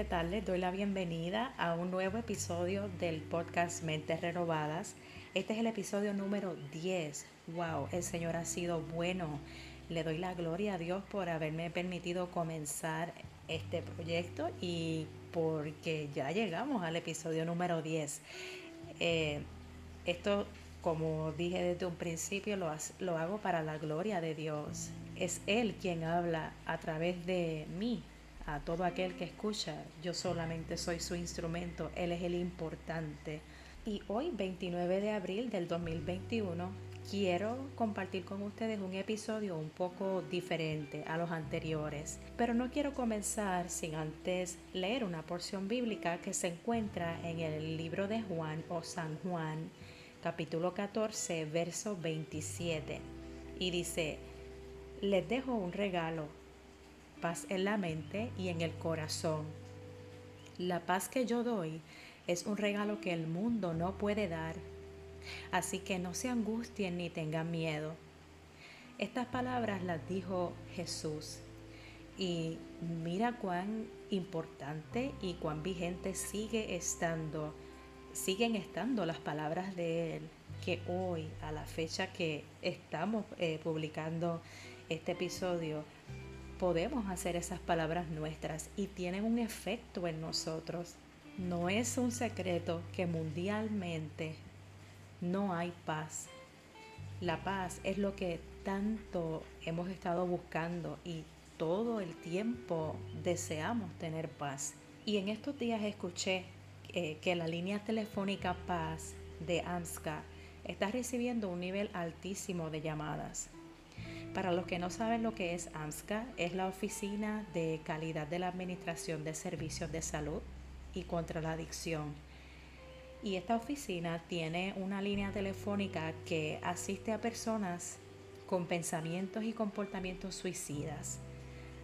¿qué tal? Les doy la bienvenida a un nuevo episodio del podcast Mentes Renovadas. Este es el episodio número 10. ¡Wow! El Señor ha sido bueno. Le doy la gloria a Dios por haberme permitido comenzar este proyecto y porque ya llegamos al episodio número 10. Eh, esto, como dije desde un principio, lo, lo hago para la gloria de Dios. Es Él quien habla a través de mí a todo aquel que escucha. Yo solamente soy su instrumento, Él es el importante. Y hoy, 29 de abril del 2021, quiero compartir con ustedes un episodio un poco diferente a los anteriores. Pero no quiero comenzar sin antes leer una porción bíblica que se encuentra en el libro de Juan o San Juan, capítulo 14, verso 27. Y dice, les dejo un regalo paz en la mente y en el corazón. La paz que yo doy es un regalo que el mundo no puede dar, así que no se angustien ni tengan miedo. Estas palabras las dijo Jesús y mira cuán importante y cuán vigente sigue estando, siguen estando las palabras de Él, que hoy, a la fecha que estamos eh, publicando este episodio, podemos hacer esas palabras nuestras y tienen un efecto en nosotros. No es un secreto que mundialmente no hay paz. La paz es lo que tanto hemos estado buscando y todo el tiempo deseamos tener paz. Y en estos días escuché eh, que la línea telefónica Paz de AMSCA está recibiendo un nivel altísimo de llamadas. Para los que no saben lo que es AMSCA, es la Oficina de Calidad de la Administración de Servicios de Salud y contra la Adicción. Y esta oficina tiene una línea telefónica que asiste a personas con pensamientos y comportamientos suicidas.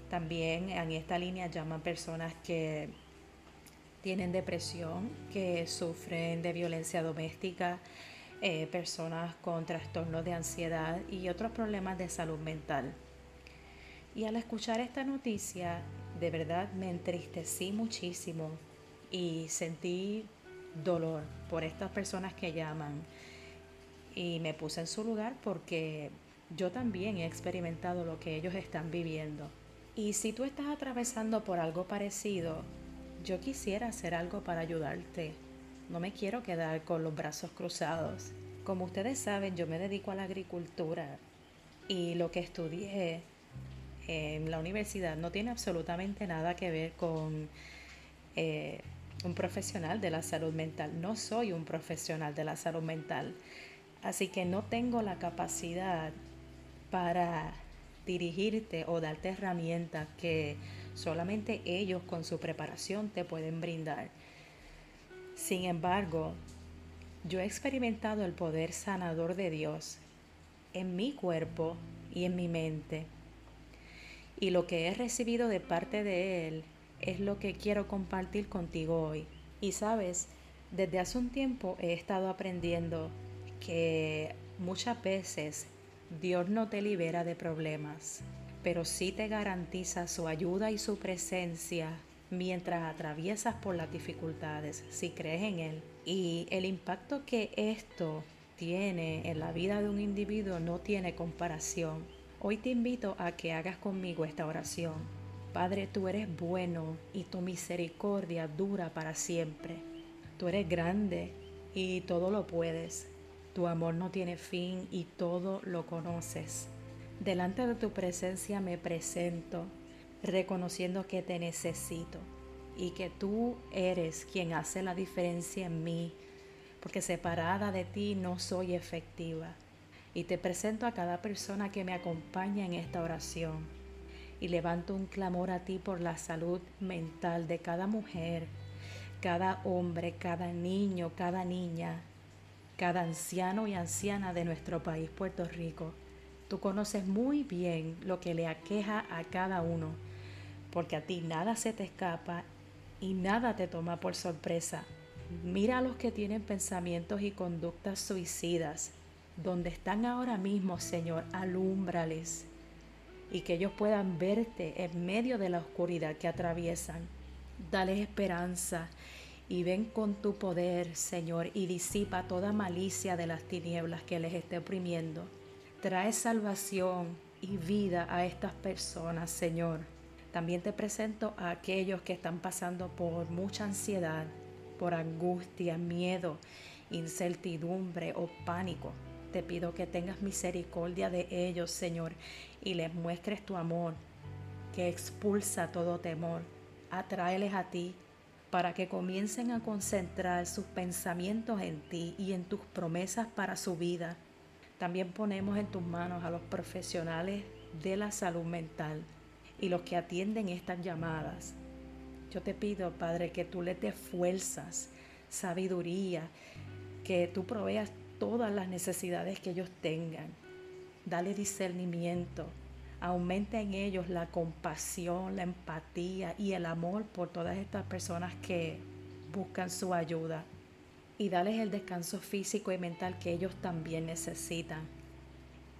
También en esta línea llaman personas que tienen depresión, que sufren de violencia doméstica, eh, personas con trastornos de ansiedad y otros problemas de salud mental. Y al escuchar esta noticia, de verdad me entristecí muchísimo y sentí dolor por estas personas que llaman. Y me puse en su lugar porque yo también he experimentado lo que ellos están viviendo. Y si tú estás atravesando por algo parecido, yo quisiera hacer algo para ayudarte. No me quiero quedar con los brazos cruzados. Como ustedes saben, yo me dedico a la agricultura y lo que estudié en la universidad no tiene absolutamente nada que ver con eh, un profesional de la salud mental. No soy un profesional de la salud mental. Así que no tengo la capacidad para dirigirte o darte herramientas que solamente ellos con su preparación te pueden brindar. Sin embargo, yo he experimentado el poder sanador de Dios en mi cuerpo y en mi mente. Y lo que he recibido de parte de Él es lo que quiero compartir contigo hoy. Y sabes, desde hace un tiempo he estado aprendiendo que muchas veces Dios no te libera de problemas, pero sí te garantiza su ayuda y su presencia mientras atraviesas por las dificultades, si crees en Él. Y el impacto que esto tiene en la vida de un individuo no tiene comparación. Hoy te invito a que hagas conmigo esta oración. Padre, tú eres bueno y tu misericordia dura para siempre. Tú eres grande y todo lo puedes. Tu amor no tiene fin y todo lo conoces. Delante de tu presencia me presento reconociendo que te necesito y que tú eres quien hace la diferencia en mí, porque separada de ti no soy efectiva. Y te presento a cada persona que me acompaña en esta oración y levanto un clamor a ti por la salud mental de cada mujer, cada hombre, cada niño, cada niña, cada anciano y anciana de nuestro país, Puerto Rico. Tú conoces muy bien lo que le aqueja a cada uno porque a ti nada se te escapa y nada te toma por sorpresa. Mira a los que tienen pensamientos y conductas suicidas, donde están ahora mismo, Señor, alúmbrales y que ellos puedan verte en medio de la oscuridad que atraviesan. Dale esperanza y ven con tu poder, Señor, y disipa toda malicia de las tinieblas que les esté oprimiendo. Trae salvación y vida a estas personas, Señor. También te presento a aquellos que están pasando por mucha ansiedad, por angustia, miedo, incertidumbre o pánico. Te pido que tengas misericordia de ellos, Señor, y les muestres tu amor, que expulsa todo temor. Atráeles a ti para que comiencen a concentrar sus pensamientos en ti y en tus promesas para su vida. También ponemos en tus manos a los profesionales de la salud mental y los que atienden estas llamadas. Yo te pido, Padre, que tú les des fuerzas, sabiduría, que tú proveas todas las necesidades que ellos tengan. Dale discernimiento, aumenta en ellos la compasión, la empatía y el amor por todas estas personas que buscan su ayuda. Y dales el descanso físico y mental que ellos también necesitan.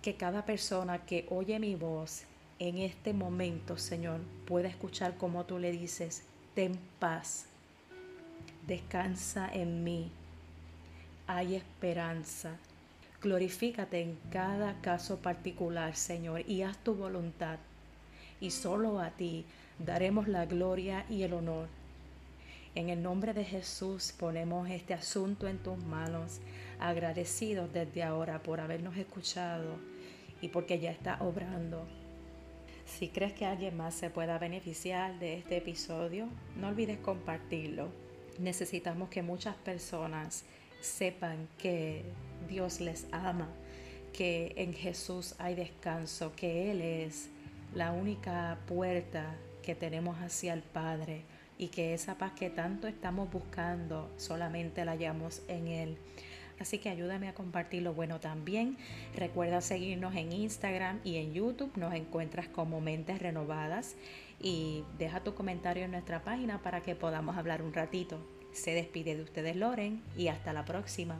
Que cada persona que oye mi voz en este momento, Señor, pueda escuchar como tú le dices, ten paz, descansa en mí, hay esperanza, Glorifícate en cada caso particular, Señor, y haz tu voluntad. Y solo a ti daremos la gloria y el honor. En el nombre de Jesús ponemos este asunto en tus manos, agradecidos desde ahora por habernos escuchado y porque ya está obrando. Si crees que alguien más se pueda beneficiar de este episodio, no olvides compartirlo. Necesitamos que muchas personas sepan que Dios les ama, que en Jesús hay descanso, que Él es la única puerta que tenemos hacia el Padre y que esa paz que tanto estamos buscando solamente la hallamos en Él. Así que ayúdame a compartirlo. Bueno, también recuerda seguirnos en Instagram y en YouTube. Nos encuentras como Mentes Renovadas y deja tu comentario en nuestra página para que podamos hablar un ratito. Se despide de ustedes Loren y hasta la próxima.